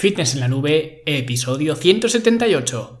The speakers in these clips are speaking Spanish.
Fitness en la Nube, episodio 178.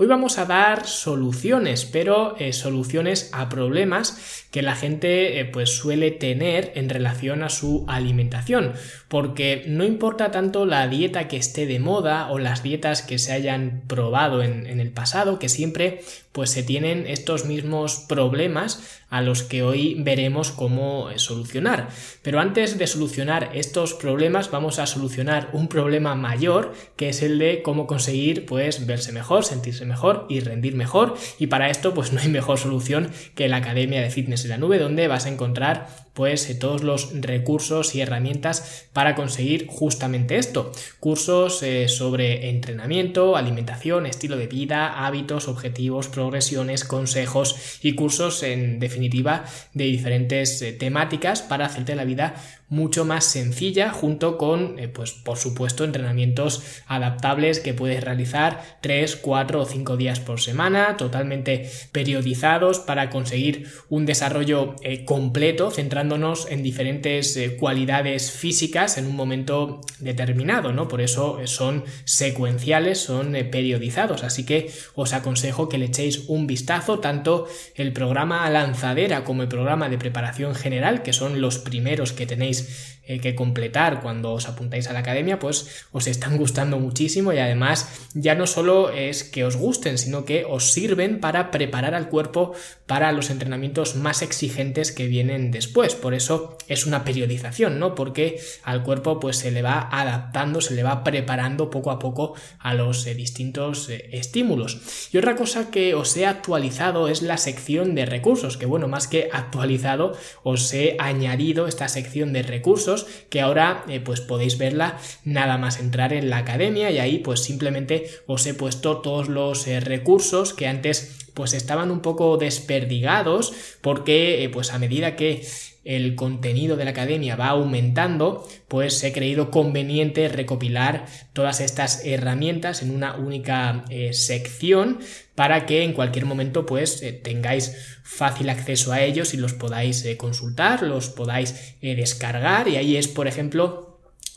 Hoy vamos a dar soluciones, pero eh, soluciones a problemas que la gente eh, pues suele tener en relación a su alimentación, porque no importa tanto la dieta que esté de moda o las dietas que se hayan probado en, en el pasado, que siempre pues se tienen estos mismos problemas a los que hoy veremos cómo eh, solucionar. Pero antes de solucionar estos problemas vamos a solucionar un problema mayor que es el de cómo conseguir pues verse mejor, sentirse mejor y rendir mejor y para esto pues no hay mejor solución que la Academia de Fitness en la Nube donde vas a encontrar pues todos los recursos y herramientas para conseguir justamente esto. Cursos eh, sobre entrenamiento, alimentación, estilo de vida, hábitos, objetivos, progresiones, consejos y cursos en definitiva de diferentes eh, temáticas para hacerte la vida mucho más sencilla junto con pues por supuesto entrenamientos adaptables que puedes realizar 3, 4 o 5 días por semana totalmente periodizados para conseguir un desarrollo completo centrado en diferentes eh, cualidades físicas en un momento determinado, ¿no? Por eso eh, son secuenciales, son eh, periodizados, así que os aconsejo que le echéis un vistazo tanto el programa lanzadera como el programa de preparación general, que son los primeros que tenéis days que completar cuando os apuntáis a la academia, pues os están gustando muchísimo y además ya no solo es que os gusten, sino que os sirven para preparar al cuerpo para los entrenamientos más exigentes que vienen después. Por eso es una periodización, ¿no? Porque al cuerpo pues se le va adaptando, se le va preparando poco a poco a los eh, distintos eh, estímulos. Y otra cosa que os he actualizado es la sección de recursos, que bueno, más que actualizado, os he añadido esta sección de recursos que ahora eh, pues podéis verla nada más entrar en la academia y ahí pues simplemente os he puesto todos los recursos que antes pues estaban un poco desperdigados porque pues a medida que el contenido de la academia va aumentando, pues he creído conveniente recopilar todas estas herramientas en una única eh, sección para que en cualquier momento pues eh, tengáis fácil acceso a ellos y los podáis eh, consultar, los podáis descargar. Y ahí es por ejemplo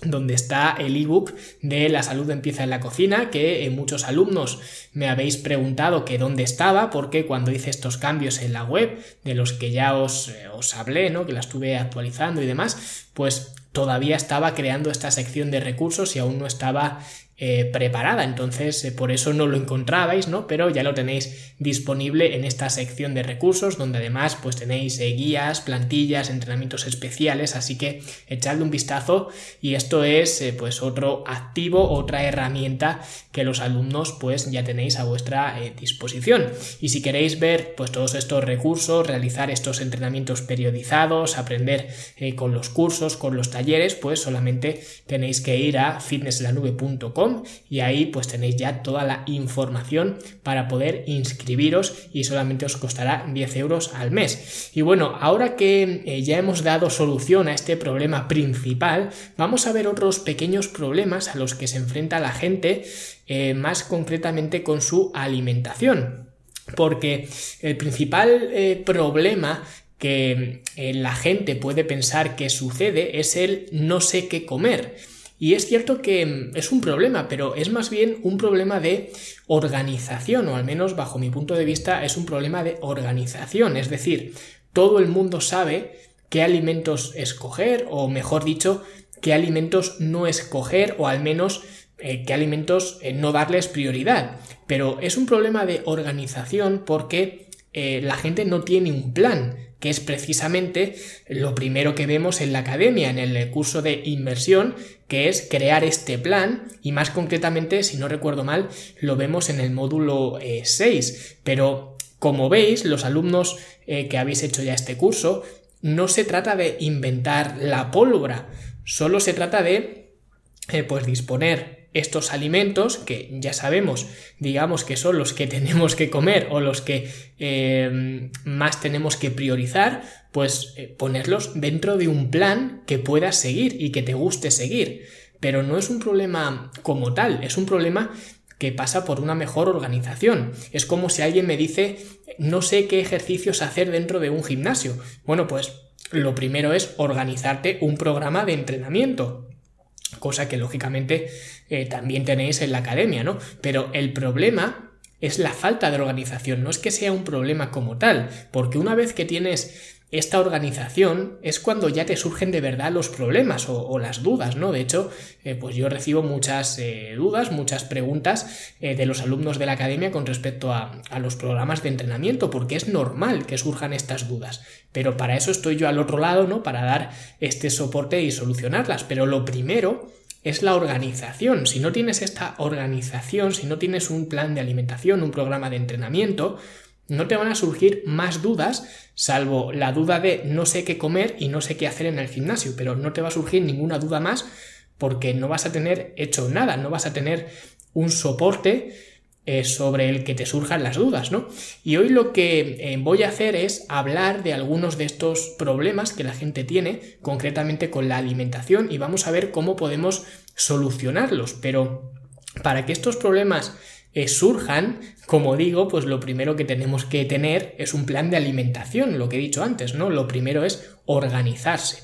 donde está el ebook de la salud empieza en la cocina, que muchos alumnos me habéis preguntado que dónde estaba, porque cuando hice estos cambios en la web, de los que ya os, eh, os hablé, ¿no? que la estuve actualizando y demás, pues todavía estaba creando esta sección de recursos y aún no estaba eh, preparada, entonces eh, por eso no lo encontrabais, ¿no? Pero ya lo tenéis disponible en esta sección de recursos, donde además pues tenéis eh, guías, plantillas, entrenamientos especiales, así que echadle un vistazo y esto es pues otro activo, otra herramienta que los alumnos pues ya tenéis a vuestra disposición. Y si queréis ver pues todos estos recursos, realizar estos entrenamientos periodizados, aprender con los cursos, con los talleres, pues solamente tenéis que ir a fitnesslanube.com y ahí pues tenéis ya toda la información para poder inscribiros y solamente os costará 10 euros al mes. Y bueno, ahora que eh, ya hemos dado solución a este problema principal, vamos a ver otros pequeños problemas a los que se enfrenta la gente eh, más concretamente con su alimentación. Porque el principal eh, problema que la gente puede pensar que sucede es el no sé qué comer. Y es cierto que mm, es un problema, pero es más bien un problema de organización, o al menos bajo mi punto de vista es un problema de organización. Es decir, todo el mundo sabe qué alimentos escoger, o mejor dicho, qué alimentos no escoger, o al menos eh, qué alimentos eh, no darles prioridad. Pero es un problema de organización porque eh, la gente no tiene un plan que es precisamente lo primero que vemos en la academia, en el curso de inversión, que es crear este plan y más concretamente, si no recuerdo mal, lo vemos en el módulo 6. Eh, Pero como veis, los alumnos eh, que habéis hecho ya este curso, no se trata de inventar la pólvora, solo se trata de eh, pues disponer estos alimentos que ya sabemos, digamos que son los que tenemos que comer o los que eh, más tenemos que priorizar, pues eh, ponerlos dentro de un plan que puedas seguir y que te guste seguir. Pero no es un problema como tal, es un problema que pasa por una mejor organización. Es como si alguien me dice no sé qué ejercicios hacer dentro de un gimnasio. Bueno, pues lo primero es organizarte un programa de entrenamiento cosa que lógicamente eh, también tenéis en la academia, ¿no? Pero el problema es la falta de organización, no es que sea un problema como tal, porque una vez que tienes esta organización es cuando ya te surgen de verdad los problemas o, las dudas, ¿no? De hecho, eh, pues yo recibo muchas eh, dudas, muchas preguntas de los alumnos de la academia con respecto a, a, los programas de entrenamiento, porque es normal que surjan estas dudas. Pero para eso estoy yo al otro lado, ¿no? Para dar este soporte y solucionarlas. Pero lo primero es la organización. Si no tienes esta organización, si no tienes un plan de alimentación, un programa de entrenamiento, no te van a surgir más dudas, salvo la duda de no sé qué comer y no sé qué hacer en el gimnasio, pero no te va a surgir ninguna duda más porque no vas a tener hecho nada, no vas a tener un soporte eh, sobre el que te surjan las dudas, ¿no? Y hoy lo que eh, voy a hacer es hablar de algunos de estos problemas que la gente tiene, concretamente con la alimentación, y vamos a ver cómo podemos solucionarlos. Pero para que estos problemas eh, surjan, como digo, pues lo primero que tenemos que tener es un plan de alimentación, lo que he dicho antes, ¿no? Lo primero es organizarse.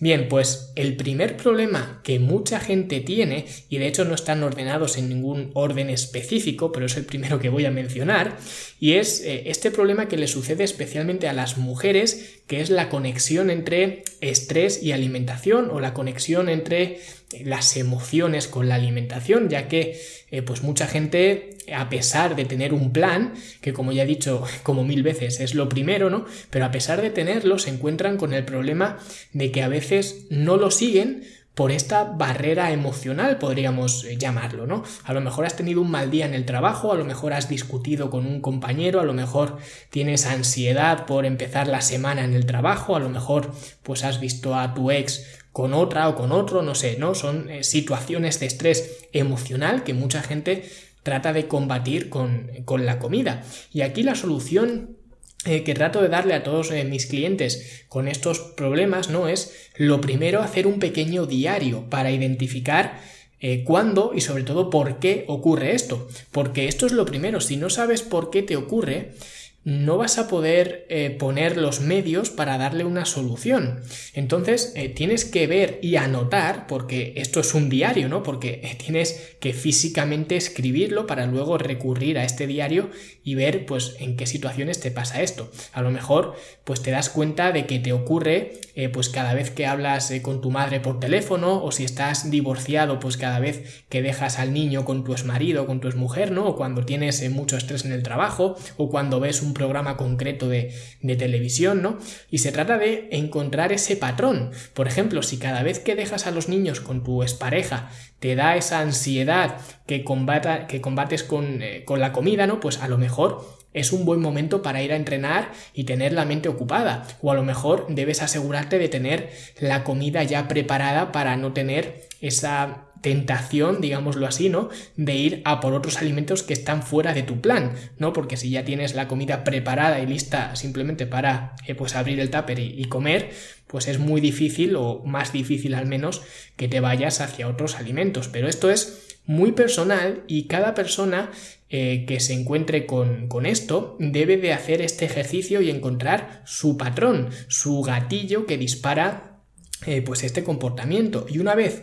Bien, pues el primer problema que mucha gente tiene, y de hecho no están ordenados en ningún orden específico, pero es el primero que voy a mencionar, y es eh, este problema que le sucede especialmente a las mujeres, que es la conexión entre estrés y alimentación, o la conexión entre las emociones con la alimentación, ya que eh, pues mucha gente, a pesar de tener un plan, que como ya he dicho como mil veces es lo primero, ¿no? Pero a pesar de tenerlo, se encuentran con el problema de que a veces no lo siguen por esta barrera emocional, podríamos eh, llamarlo, ¿no? A lo mejor has tenido un mal día en el trabajo, a lo mejor has discutido con un compañero, a lo mejor tienes ansiedad por empezar la semana en el trabajo, a lo mejor pues has visto a tu ex con otra o con otro, no sé, ¿no? Son eh, situaciones de estrés emocional que mucha gente trata de combatir con, la comida. Y aquí la solución eh, que trato de darle a todos eh, mis clientes con estos problemas, ¿no? Es lo primero hacer un pequeño diario para identificar cuándo y sobre todo por qué ocurre esto. Porque esto es lo primero, si no sabes por qué te ocurre, no vas a poder eh, poner los medios para darle una solución. Entonces eh, tienes que ver y anotar, porque esto es un diario, ¿no? Porque eh, tienes que físicamente escribirlo para luego recurrir a este diario y ver pues en qué situaciones te pasa esto. A lo mejor pues te das cuenta de que te ocurre pues cada vez que hablas con tu madre por teléfono o si estás divorciado pues cada vez que dejas al niño con tu exmarido, con tu exmujer, ¿no? O cuando tienes mucho estrés en el trabajo o cuando ves un programa concreto de, televisión, ¿no? Y se trata de encontrar ese patrón. Por ejemplo, si cada vez que dejas a los niños con tu expareja te da esa ansiedad que, combata, que combates con, eh, con la comida, ¿no? Pues a lo mejor es un buen momento para ir a entrenar y tener la mente ocupada. O a lo mejor debes asegurarte de tener la comida ya preparada para no tener esa tentación, digámoslo así, ¿no? De ir a por otros alimentos que están fuera de tu plan, ¿no? Porque si ya tienes la comida preparada y lista simplemente para, eh, pues, abrir el tupper y, comer, pues es muy difícil, o más difícil al menos, que te vayas hacia otros alimentos. Pero esto es muy personal y cada persona eh, que se encuentre con, con, esto debe de hacer este ejercicio y encontrar su patrón, su gatillo que dispara eh, pues este comportamiento. Y una vez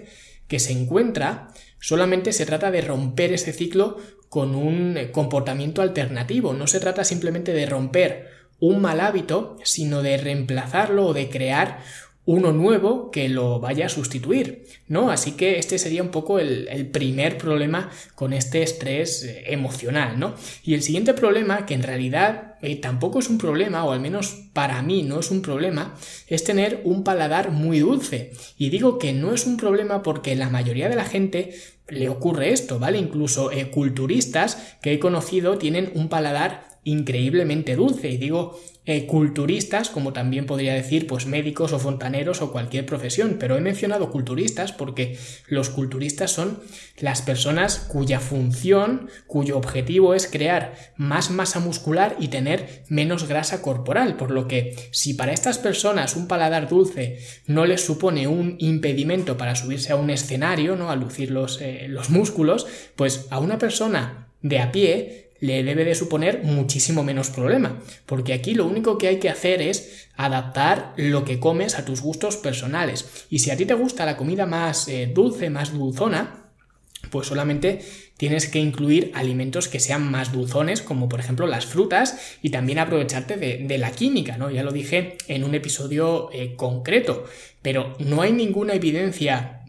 que se encuentra, solamente se trata de romper ese ciclo con un eh, comportamiento alternativo. No se trata simplemente de romper un mal hábito, sino de reemplazarlo o de crear uno nuevo que lo vaya a sustituir, ¿no? Así que este sería un poco el, primer problema con este estrés eh, emocional, ¿no? Y el siguiente problema, que en realidad eh, tampoco es un problema, o al menos para mí no es un problema, es tener un paladar muy dulce. Y digo que no es un problema porque la mayoría de la gente le ocurre esto, ¿vale? Incluso eh, culturistas que he conocido tienen un paladar increíblemente dulce. Y digo eh, culturistas, como también podría decir, pues médicos o fontaneros o cualquier profesión. Pero he mencionado culturistas porque los culturistas son las personas cuya función, cuyo objetivo es crear más masa muscular y tener menos grasa corporal. Por lo que si para estas personas un paladar dulce no les supone un impedimento para subirse a un escenario, ¿no? A lucir los, eh, los músculos, pues a una persona de a pie le debe de suponer muchísimo menos problema, porque aquí lo único que hay que hacer es adaptar lo que comes a tus gustos personales. Y si a ti te gusta la comida más eh, dulce, más dulzona, pues solamente tienes que incluir alimentos que sean más dulzones, como por ejemplo las frutas, y también aprovecharte de, la química, ¿no? Ya lo dije en un episodio eh, concreto, pero no hay ninguna evidencia,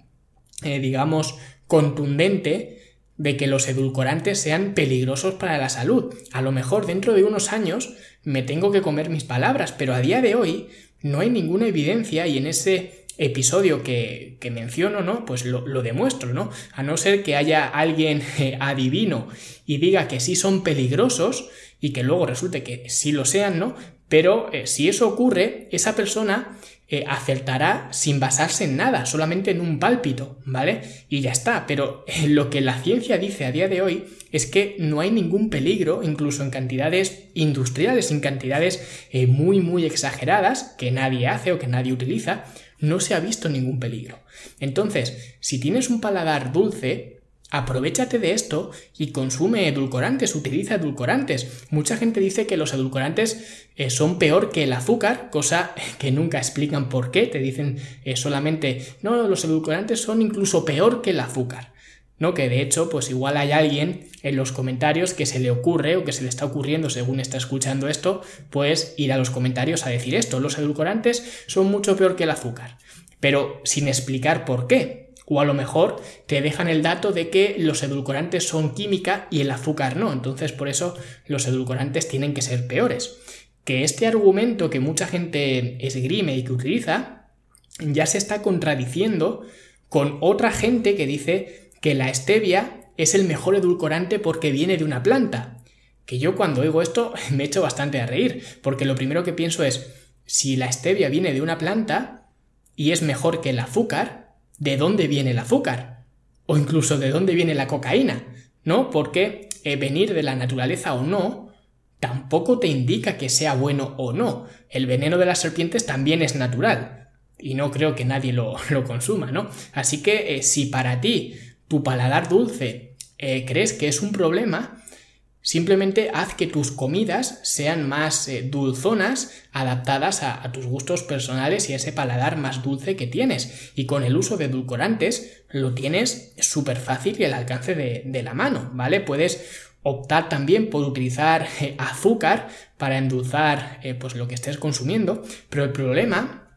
eh, digamos, contundente de que los edulcorantes sean peligrosos para la salud. A lo mejor dentro de unos años me tengo que comer mis palabras, pero a día de hoy no hay ninguna evidencia y en ese episodio que, menciono, ¿no? Pues lo, demuestro, ¿no? A no ser que haya alguien adivino y diga que sí son peligrosos y que luego resulte que sí lo sean, ¿no? Pero eh, si eso ocurre, esa persona eh, acertará sin basarse en nada, solamente en un pálpito, ¿vale? Y ya está, pero eh, lo que la ciencia dice a día de hoy es que no hay ningún peligro, incluso en cantidades industriales, en cantidades muy, muy exageradas, que nadie hace o que nadie utiliza, no se ha visto ningún peligro. Entonces, si tienes un paladar dulce, Aprovechate de esto y consume edulcorantes, utiliza edulcorantes. Mucha gente dice que los edulcorantes eh, son peor que el azúcar, cosa que nunca explican por qué. Te dicen eh, solamente, no, los edulcorantes son incluso peor que el azúcar. ¿no? Que de hecho, pues igual hay alguien en los comentarios que se le ocurre o que se le está ocurriendo según está escuchando esto, pues ir a los comentarios a decir esto, los edulcorantes son mucho peor que el azúcar, pero sin explicar por qué. O a lo mejor te dejan el dato de que los edulcorantes son química y el azúcar no. Entonces por eso los edulcorantes tienen que ser peores. Que este argumento que mucha gente esgrime y que utiliza ya se está contradiciendo con otra gente que dice que la stevia es el mejor edulcorante porque viene de una planta. Que yo cuando oigo esto me echo bastante a reír, porque lo primero que pienso es, si la stevia viene de una planta y es mejor que el azúcar, de dónde viene el azúcar o incluso de dónde viene la cocaína, ¿no? Porque eh, venir de la naturaleza o no tampoco te indica que sea bueno o no. El veneno de las serpientes también es natural y no creo que nadie lo, consuma, ¿no? Así que eh, si para ti tu paladar dulce eh, crees que es un problema, Simplemente haz que tus comidas sean más eh, dulzonas, adaptadas a, tus gustos personales y a ese paladar más dulce que tienes. Y con el uso de edulcorantes lo tienes súper fácil y al alcance de, la mano, ¿vale? Puedes optar también por utilizar eh, azúcar para endulzar eh, pues lo que estés consumiendo, pero el problema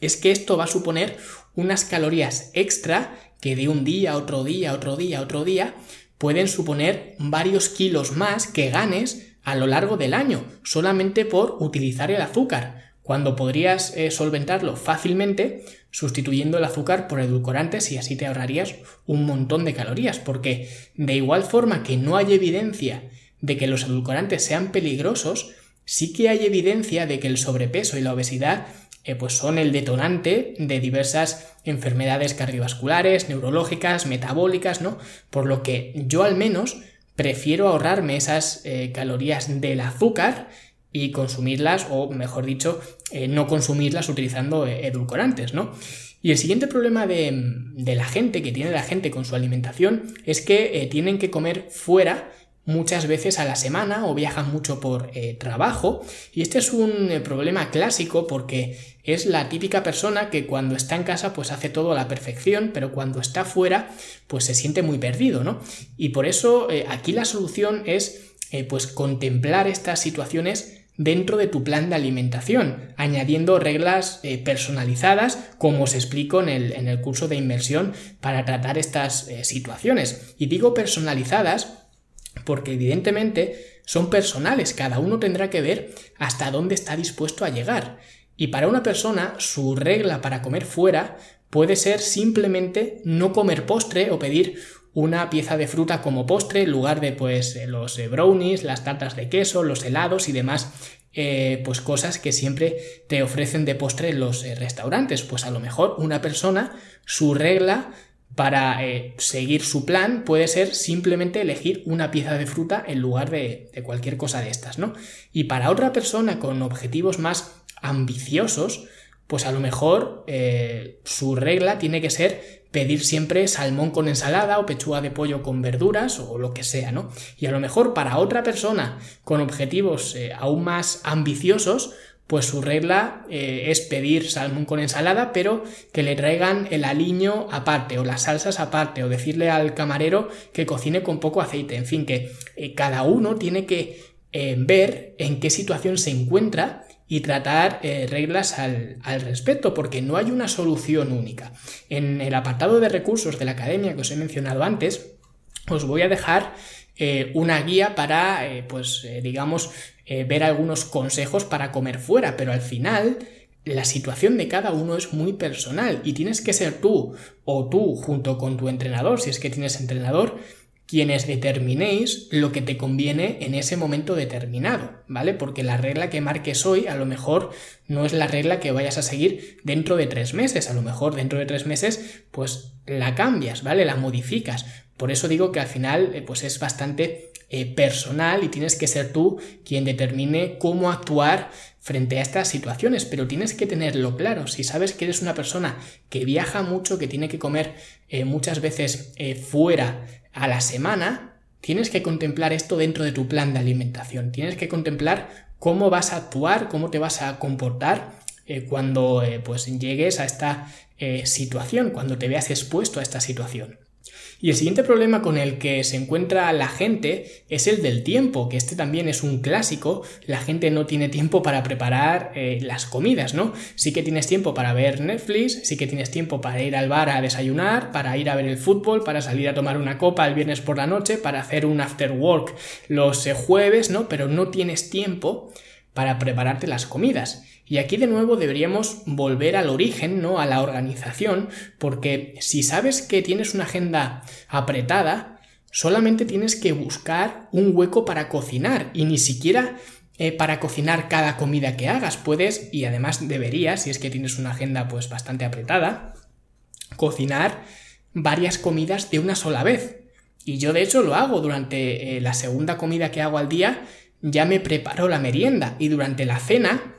es que esto va a suponer unas calorías extra que de un día, otro día, otro día, otro día, pueden suponer varios kilos más que ganes a lo largo del año, solamente por utilizar el azúcar, cuando podrías eh, solventarlo fácilmente sustituyendo el azúcar por edulcorantes y así te ahorrarías un montón de calorías, porque de igual forma que no hay evidencia de que los edulcorantes sean peligrosos, sí que hay evidencia de que el sobrepeso y la obesidad eh, pues son el detonante de diversas enfermedades cardiovasculares, neurológicas, metabólicas, ¿no? Por lo que yo al menos prefiero ahorrarme esas eh, calorías del azúcar y consumirlas, o mejor dicho, eh, no consumirlas utilizando edulcorantes, ¿no? Y el siguiente problema de, de, la gente, que tiene la gente con su alimentación, es que tienen que comer fuera muchas veces a la semana o viajan mucho por eh, trabajo y este es un eh, problema clásico porque es la típica persona que cuando está en casa pues hace todo a la perfección pero cuando está fuera pues se siente muy perdido ¿no? y por eso eh, aquí la solución es pues contemplar estas situaciones dentro de tu plan de alimentación, añadiendo reglas personalizadas, como os explico en el, en el, curso de inmersión para tratar estas situaciones. Y digo personalizadas porque evidentemente son personales, cada uno tendrá que ver hasta dónde está dispuesto a llegar. Y para una persona, su regla para comer fuera puede ser simplemente no comer postre o pedir una pieza de fruta como postre en lugar de pues eh, los eh, brownies, las tartas de queso, los helados y demás eh, pues cosas que siempre te ofrecen de postre en los restaurantes. Pues a lo mejor una persona, su regla para seguir su plan puede ser simplemente elegir una pieza de fruta en lugar de, de, cualquier cosa de estas, ¿no? Y para otra persona con objetivos más ambiciosos, pues a lo mejor su regla tiene que ser pedir siempre salmón con ensalada o pechuga de pollo con verduras o lo que sea, ¿no? Y a lo mejor para otra persona con objetivos eh, aún más ambiciosos, pues su regla eh, es pedir salmón con ensalada, pero que le traigan el aliño aparte o las salsas aparte, o decirle al camarero que cocine con poco aceite. En fin, que eh, cada uno tiene que ver en qué situación se encuentra y tratar eh, reglas al, respecto, porque no hay una solución única. En el apartado de recursos de la academia que os he mencionado antes, os voy a dejar eh, una guía para, eh, pues, digamos, ver algunos consejos para comer fuera, pero al final la situación de cada uno es muy personal y tienes que ser tú o tú junto con tu entrenador, si es que tienes entrenador, quienes determinéis lo que te conviene en ese momento determinado, ¿vale? Porque la regla que marques hoy a lo mejor no es la regla que vayas a seguir dentro de tres meses, a lo mejor dentro de tres meses pues la cambias, ¿vale? La modificas. Por eso digo que al final eh, pues es bastante eh, personal y tienes que ser tú quien determine cómo actuar frente a estas situaciones, pero tienes que tenerlo claro. Si sabes que eres una persona que viaja mucho, que tiene que comer eh, muchas veces fuera a la semana, tienes que contemplar esto dentro de tu plan de alimentación. Tienes que contemplar cómo vas a actuar, cómo te vas a comportar eh, cuando eh, pues llegues a esta eh, situación, cuando te veas expuesto a esta situación. Y el siguiente problema con el que se encuentra la gente es el del tiempo, que este también es un clásico. La gente no tiene tiempo para preparar eh, las comidas, ¿no? Sí que tienes tiempo para ver Netflix, sí que tienes tiempo para ir al bar a desayunar, para ir a ver el fútbol, para salir a tomar una copa el viernes por la noche, para hacer un after work los eh, jueves, ¿no? Pero no tienes tiempo para prepararte las comidas. Y aquí de nuevo deberíamos volver al origen, ¿no? A la organización, porque si sabes que tienes una agenda apretada, solamente tienes que buscar un hueco para cocinar y ni siquiera eh, para cocinar cada comida que hagas. Puedes, y además deberías, si es que tienes una agenda pues bastante apretada, cocinar varias comidas de una sola vez. Y yo de hecho lo hago durante eh, la segunda comida que hago al día, ya me preparo la merienda y durante la cena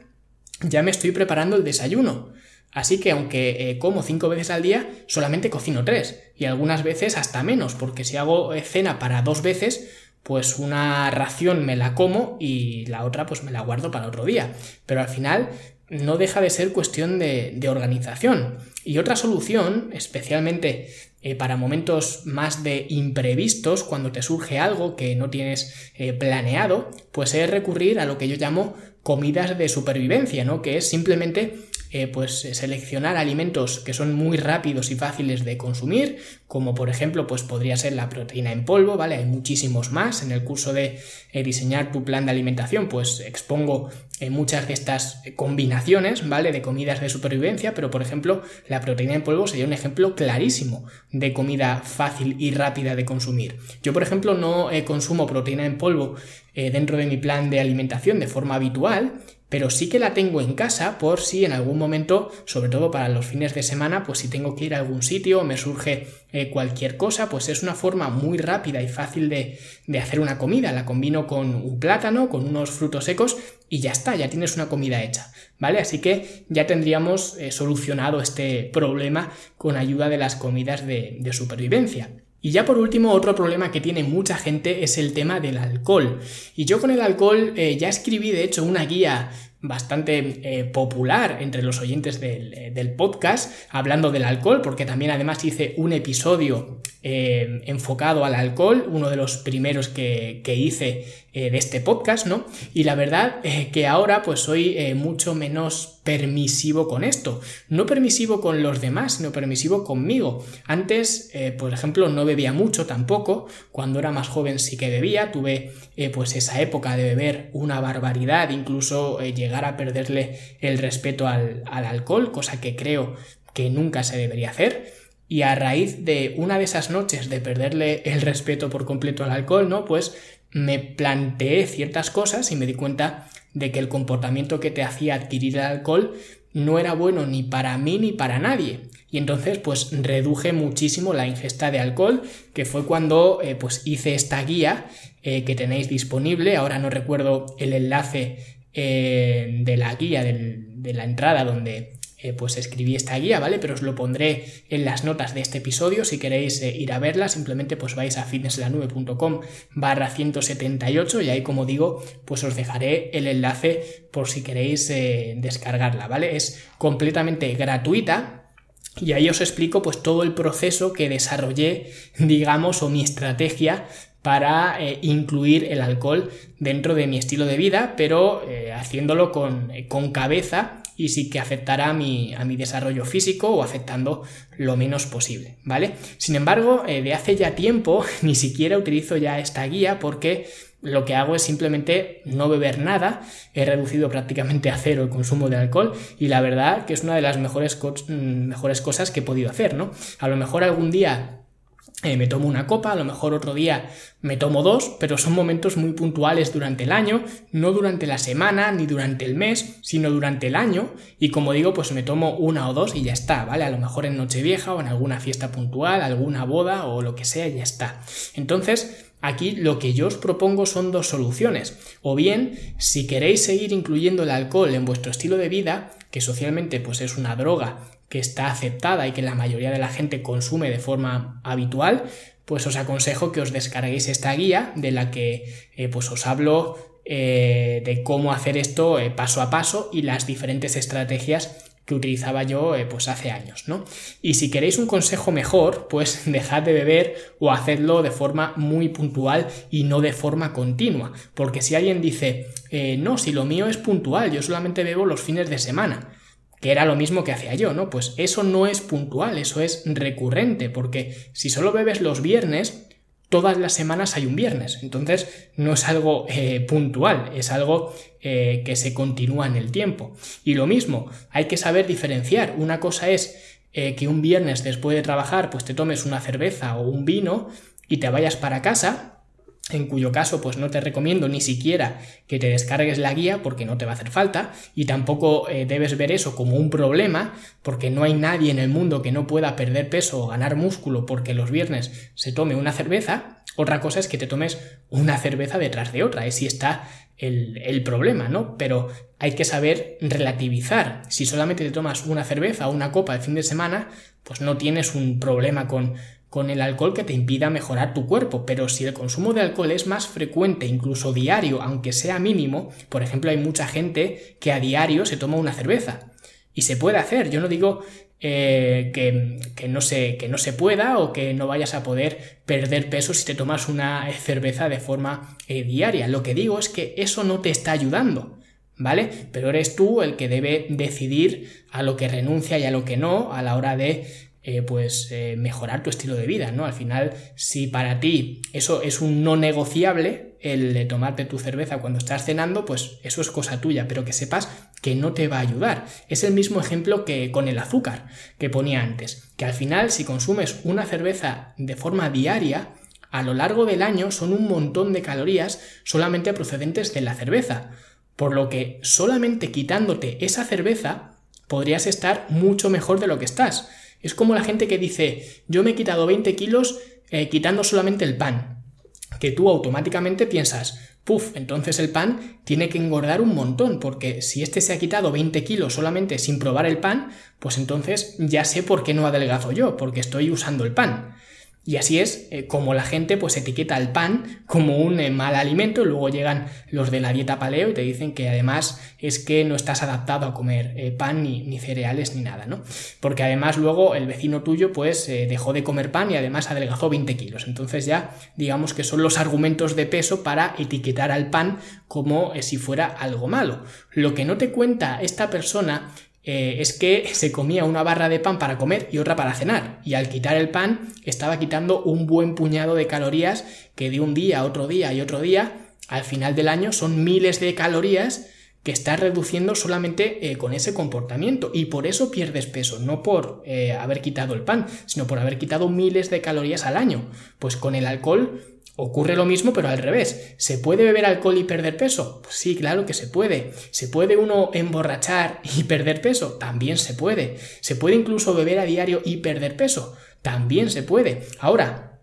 ya me estoy preparando el desayuno. Así que aunque eh, como cinco veces al día, solamente cocino tres. Y algunas veces hasta menos, porque si hago eh, cena para dos veces, pues una ración me la como y la otra pues me la guardo para otro día. Pero al final no deja de ser cuestión de, organización. Y otra solución, especialmente eh, para momentos más de imprevistos, cuando te surge algo que no tienes planeado, pues es recurrir a lo que yo llamo comidas de supervivencia, ¿no? Que es simplemente eh, pues seleccionar alimentos que son muy rápidos y fáciles de consumir, como por ejemplo, pues podría ser la proteína en polvo, ¿vale? Hay muchísimos más. En el curso de eh, diseñar tu plan de alimentación, pues expongo eh, muchas de estas combinaciones, ¿vale? De comidas de supervivencia, pero por ejemplo, la proteína en polvo sería un ejemplo clarísimo de comida fácil y rápida de consumir. Yo, por ejemplo, no consumo proteína en polvo dentro de mi plan de alimentación de forma habitual, pero sí que la tengo en casa por si en algún momento, sobre todo para los fines de semana, pues si tengo que ir a algún sitio o me surge eh, cualquier cosa, pues es una forma muy rápida y fácil de, hacer una comida. La combino con un plátano, con unos frutos secos y ya está, ya tienes una comida hecha, ¿vale? Así que ya tendríamos eh, solucionado este problema con ayuda de las comidas de, supervivencia. Y ya por último, otro problema que tiene mucha gente es el tema del alcohol. Y yo con el alcohol eh, ya escribí, de hecho, una guía bastante eh, popular entre los oyentes eh, del, podcast, hablando del alcohol, porque también además hice un episodio eh, enfocado al alcohol, uno de los primeros que, que hice de este podcast, ¿no? Y la verdad que ahora pues soy mucho menos permisivo con esto, no permisivo con los demás, sino permisivo conmigo. Antes, por ejemplo, no bebía mucho tampoco, cuando era más joven sí que bebía, tuve pues esa época de beber una barbaridad, incluso llegar a perderle el respeto al, alcohol, cosa que creo que nunca se debería hacer. Y a raíz de una de esas noches de perderle el respeto por completo al alcohol, ¿no? Pues me planteé ciertas cosas y me di cuenta de que el comportamiento que te hacía adquirir el alcohol no era bueno ni para mí ni para nadie. Y entonces pues reduje muchísimo la ingesta de alcohol, que fue cuando eh, pues hice esta guía eh, que tenéis disponible. Ahora no recuerdo el enlace eh, de la guía de la entrada donde eh, pues escribí esta guía, ¿vale? Pero os lo pondré en las notas de este episodio si queréis eh, ir a verla, simplemente pues vais a fitnesslanube.com barra 178 y ahí como digo pues os dejaré el enlace por si queréis descargarla, ¿vale? Es completamente gratuita, y ahí os explico pues todo el proceso que desarrollé, digamos, o mi estrategia para incluir el alcohol dentro de mi estilo de vida, pero haciéndolo con, con, cabeza y sí que afectará a mi, a mi desarrollo físico o afectando lo menos posible, ¿vale? Sin embargo, eh, de hace ya tiempo ni siquiera utilizo ya esta guía porque lo que hago es simplemente no beber nada, he reducido prácticamente a cero el consumo de alcohol y la verdad que es una de las mejores, mm, mejores cosas que he podido hacer, ¿no? A lo mejor algún día eh, me tomo una copa, a lo mejor otro día me tomo dos, pero son momentos muy puntuales durante el año, no durante la semana ni durante el mes, sino durante el año. Y como digo, pues me tomo una o dos y ya está, ¿vale? A lo mejor en Nochevieja o en alguna fiesta puntual, alguna boda o lo que sea, ya está. Entonces, Aquí lo que yo os propongo son dos soluciones. O bien, si queréis seguir incluyendo el alcohol en vuestro estilo de vida, que socialmente pues es una droga que está aceptada y que la mayoría de la gente consume de forma habitual, pues os aconsejo que os descarguéis esta guía de la que eh, pues os hablo eh, de cómo hacer esto eh, paso a paso y las diferentes estrategias que utilizaba yo pues hace años, ¿no? Y si queréis un consejo mejor, pues dejad de beber o hacedlo de forma muy puntual y no de forma continua, porque si alguien dice, no, si lo mío es puntual, yo solamente bebo los fines de semana, que era lo mismo que hacía yo, ¿no? Pues eso no es puntual, eso es recurrente, porque si solo bebes los viernes, todas las semanas hay un viernes, entonces no es algo eh, puntual, es algo eh, que se continúa en el tiempo. Y lo mismo, hay que saber diferenciar, una cosa es eh, que un viernes después de trabajar pues te tomes una cerveza o un vino y te vayas para casa, en cuyo caso pues no te recomiendo ni siquiera que te descargues la guía porque no te va a hacer falta y tampoco eh, debes ver eso como un problema porque no hay nadie en el mundo que no pueda perder peso o ganar músculo porque los viernes se tome una cerveza. Otra cosa es que te tomes una cerveza detrás de otra, es si está el, el problema, ¿no? Pero hay que saber relativizar. Si solamente te tomas una cerveza o una copa el fin de semana, pues no tienes un problema con con el alcohol que te impida mejorar tu cuerpo, pero si el consumo de alcohol es más frecuente, incluso diario, aunque sea mínimo, por ejemplo, hay mucha gente que a diario se toma una cerveza. Y se puede hacer, yo no digo eh, que, no se, que no se pueda o que no vayas a poder perder peso si te tomas una cerveza de forma eh, diaria. Lo que digo es que eso no te está ayudando. ¿Vale? Pero eres tú el que debe decidir a lo que renuncia y a lo que no a la hora de eh, pues eh, mejorar tu estilo de vida, ¿no? Al final, si para ti eso es un no negociable, el de tomarte tu cerveza cuando estás cenando, pues eso es cosa tuya, pero que sepas que no te va a ayudar. Es el mismo ejemplo que con el azúcar que ponía antes, que al final si consumes una cerveza de forma diaria, a lo largo del año son un montón de calorías solamente procedentes de la cerveza, por lo que solamente quitándote esa cerveza podrías estar mucho mejor de lo que estás. Es como la gente que dice, yo me he quitado 20 kilos eh, quitando solamente el pan. Que tú automáticamente piensas, puff, entonces el pan tiene que engordar un montón, porque si este se ha quitado 20 kilos solamente sin probar el pan, pues entonces ya sé por qué no adelgazo yo, porque estoy usando el pan. Y así es eh, como la gente pues etiqueta el pan como un eh, mal alimento luego llegan los de la dieta paleo y te dicen que además es que no estás adaptado a comer eh, pan ni, cereales ni nada, ¿no? Porque además luego el vecino tuyo pues dejó de comer pan y además adelgazó 20 kilos. Entonces ya digamos que son los argumentos de peso para etiquetar al pan como si fuera algo malo. Lo que no te cuenta esta persona eh, es que se comía una barra de pan para comer y otra para cenar. Y al quitar el pan estaba quitando un buen puñado de calorías que de un día otro día y otro día, al final del año son miles de calorías que estás reduciendo solamente eh, con ese comportamiento y por eso pierdes peso, no por eh, haber quitado el pan, sino por haber quitado miles de calorías al año. Pues con el alcohol ocurre lo mismo, pero al revés. ¿Se puede beber alcohol y perder peso? Pues sí, claro que se puede. ¿Se puede uno emborrachar y perder peso? También se puede. ¿Se puede incluso beber a diario y perder peso? También se puede. Ahora,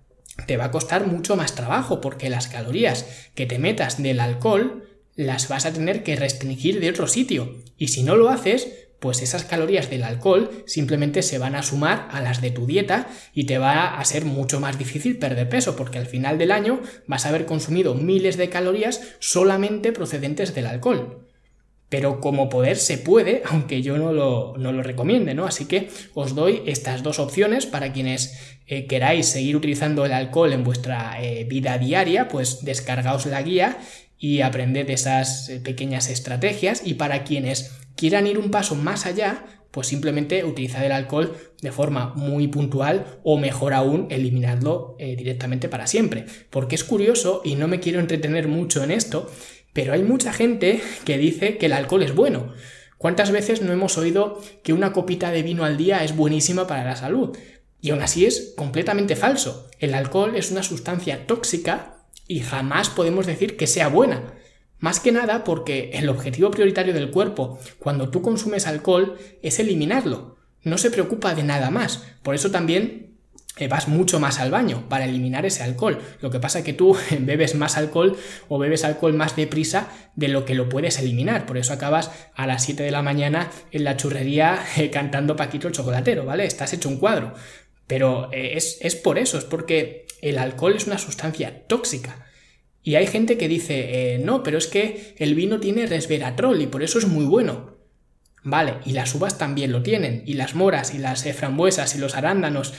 te va a costar mucho más trabajo porque las calorías que te metas del alcohol las vas a tener que restringir de otro sitio. Y si no lo haces, pues esas calorías del alcohol simplemente se van a sumar a las de tu dieta y te va a ser mucho más difícil perder peso porque al final del año vas a haber consumido miles de calorías solamente procedentes del alcohol. Pero como poder se puede, aunque yo no lo, no lo recomiende, ¿no? Así que os doy estas dos opciones para quienes eh, queráis seguir utilizando el alcohol en vuestra eh, vida diaria, pues descargaos la guía y aprended esas eh, pequeñas estrategias y para quienes quieran ir un paso más allá, pues simplemente utilizad el alcohol de forma muy puntual o mejor aún eliminadlo eh, directamente para siempre. Porque es curioso y no me quiero entretener mucho en esto, pero hay mucha gente que dice que el alcohol es bueno. ¿Cuántas veces no hemos oído que una copita de vino al día es buenísima para la salud? Y aún así es completamente falso. El alcohol es una sustancia tóxica y jamás podemos decir que sea buena. Más que nada porque el objetivo prioritario del cuerpo cuando tú consumes alcohol es eliminarlo. No se preocupa de nada más. Por eso también eh, vas mucho más al baño para eliminar ese alcohol. Lo que pasa es que tú bebes más alcohol o bebes alcohol más deprisa de lo que lo puedes eliminar. Por eso acabas a las 7 de la mañana en la churrería eh, cantando Paquito el chocolatero, ¿vale? Estás hecho un cuadro. Pero eh, es, es por eso, es porque el alcohol es una sustancia tóxica. Y hay gente que dice, eh, no, pero es que el vino tiene resveratrol y por eso es muy bueno. Vale, y las uvas también lo tienen, y las moras, y las frambuesas, y los arándanos,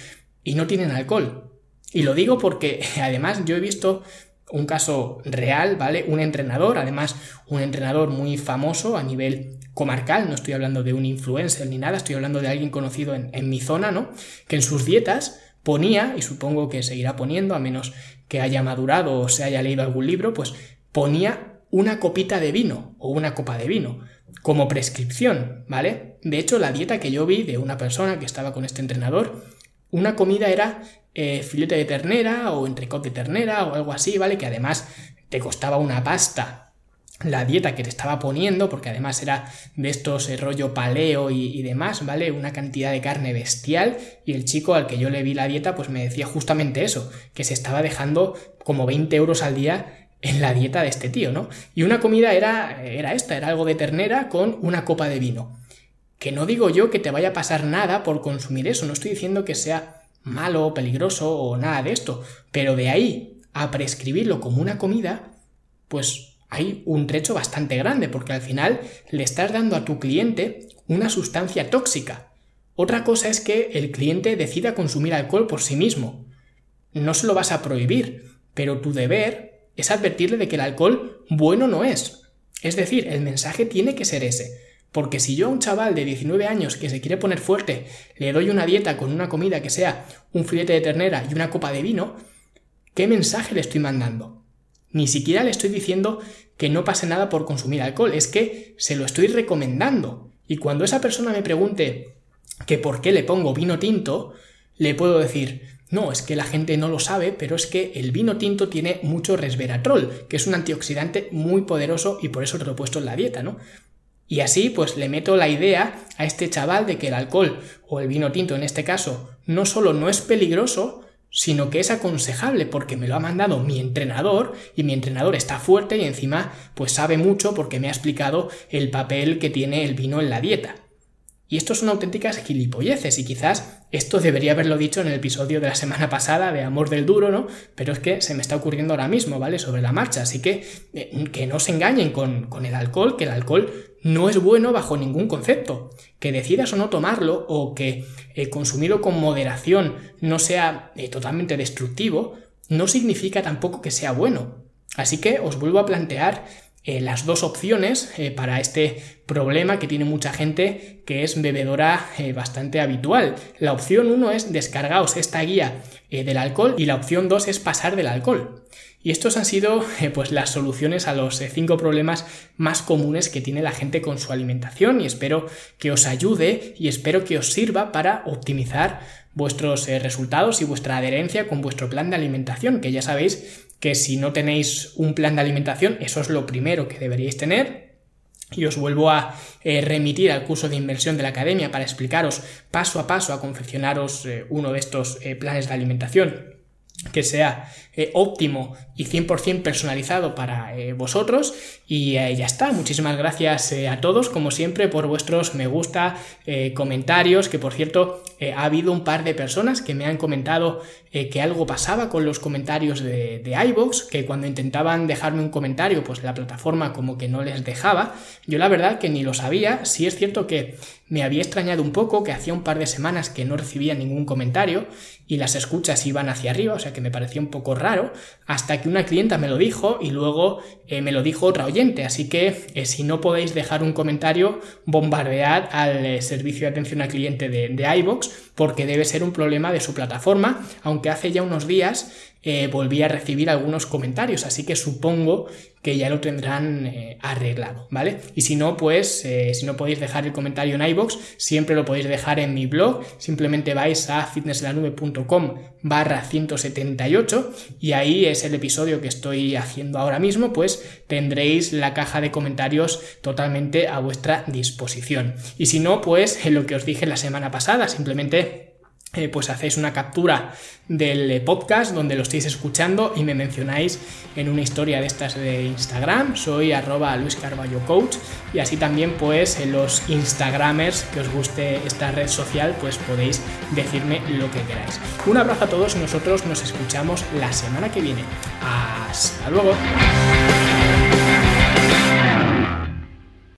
y no tienen alcohol. Y lo digo porque además yo he visto un caso real, ¿vale? Un entrenador, además un entrenador muy famoso a nivel comarcal, no estoy hablando de un influencer ni nada, estoy hablando de alguien conocido en, en mi zona, ¿no? Que en sus dietas ponía, y supongo que seguirá poniendo, a menos que haya madurado o se haya leído algún libro, pues ponía una copita de vino o una copa de vino como prescripción, ¿vale? De hecho, la dieta que yo vi de una persona que estaba con este entrenador, una comida era eh, filete de ternera o entrecot de ternera o algo así, ¿vale? Que además te costaba una pasta la dieta que te estaba poniendo, porque además era de estos eh, rollo paleo y, demás, ¿vale? Una cantidad de carne bestial y el chico al que yo le vi la dieta pues me decía justamente eso, que se estaba dejando como 20 euros al día en la dieta de este tío, ¿no? Y una comida era, era esta, era algo de ternera con una copa de vino. Que no digo yo que te vaya a pasar nada por consumir eso, no estoy diciendo que sea malo, peligroso o nada de esto, pero de ahí a prescribirlo como una comida, pues hay un trecho bastante grande porque al final le estás dando a tu cliente una sustancia tóxica. Otra cosa es que el cliente decida consumir alcohol por sí mismo. No se lo vas a prohibir, pero tu deber es advertirle de que el alcohol bueno no es. Es decir, el mensaje tiene que ser ese. Porque si yo a un chaval de 19 años que se quiere poner fuerte le doy una dieta con una comida que sea un filete de ternera y una copa de vino, ¿qué mensaje le estoy mandando? Ni siquiera le estoy diciendo que no pase nada por consumir alcohol, es que se lo estoy recomendando. Y cuando esa persona me pregunte que por qué le pongo vino tinto, le puedo decir, no, es que la gente no lo sabe, pero es que el vino tinto tiene mucho resveratrol, que es un antioxidante muy poderoso y por eso te lo he puesto en la dieta, ¿no? Y así pues le meto la idea a este chaval de que el alcohol o el vino tinto en este caso no solo no es peligroso, sino que es aconsejable porque me lo ha mandado mi entrenador y mi entrenador está fuerte y encima pues sabe mucho porque me ha explicado el papel que tiene el vino en la dieta. Y esto son auténticas gilipolleces y quizás esto debería haberlo dicho en el episodio de la semana pasada de Amor del Duro, ¿no? Pero es que se me está ocurriendo ahora mismo, ¿vale? Sobre la marcha. Así que eh, que no se engañen con, con el alcohol, que el alcohol no es bueno bajo ningún concepto. Que decidas o no tomarlo o que eh, consumirlo con moderación no sea eh, totalmente destructivo, no significa tampoco que sea bueno. Así que os vuelvo a plantear las dos opciones para este problema que tiene mucha gente que es bebedora eh, bastante habitual. La opción 1 es descargaos esta guía eh, del alcohol y la opción 2 es pasar del alcohol. Y estos han sido eh, pues las soluciones a los cinco problemas más comunes que tiene la gente con su alimentación y espero que os ayude y espero que os sirva para optimizar vuestros resultados y vuestra adherencia con vuestro plan de alimentación, que ya sabéis que si no tenéis un plan de alimentación, eso es lo primero que deberíais tener. Y os vuelvo a eh, remitir al curso de inversión de la academia para explicaros paso a paso a confeccionaros eh, uno de estos eh, planes de alimentación que sea óptimo y 100% personalizado para vosotros. Y ya está. Muchísimas gracias a todos como siempre por vuestros me gusta comentarios que por cierto ha habido un par de personas que me han comentado eh, que algo pasaba con los comentarios de, de iVoox, que cuando intentaban dejarme un comentario, pues la plataforma como que no les dejaba. Yo la verdad que ni lo sabía, sí es cierto que me había extrañado un poco, que hacía un par de semanas que no recibía ningún comentario y las escuchas iban hacia arriba, o sea que me parecía un poco raro, hasta que una clienta me lo dijo y luego eh, me lo dijo otra oyente, así que eh, si no podéis dejar un comentario, bombardead al servicio de atención al cliente de, de porque debe ser un problema de su plataforma, aunque que hace ya unos días eh, volví a recibir algunos comentarios, así que supongo que ya lo tendrán eh, arreglado, ¿vale? Y si no, pues eh, si no podéis dejar el comentario en iBox, siempre lo podéis dejar en mi blog, simplemente vais a fitnesslanube.com barra 178 y ahí es el episodio que estoy haciendo ahora mismo, pues tendréis la caja de comentarios totalmente a vuestra disposición. Y si no, pues lo que os dije la semana pasada, simplemente eh, pues hacéis una captura del eh, podcast donde lo estáis escuchando y me mencionáis en una historia de estas de Instagram. Soy arroba Luis Carballo Coach y así también pues en los Instagramers que os guste esta red social pues podéis decirme lo que queráis. Un abrazo a todos nosotros nos escuchamos la semana que viene. Hasta luego.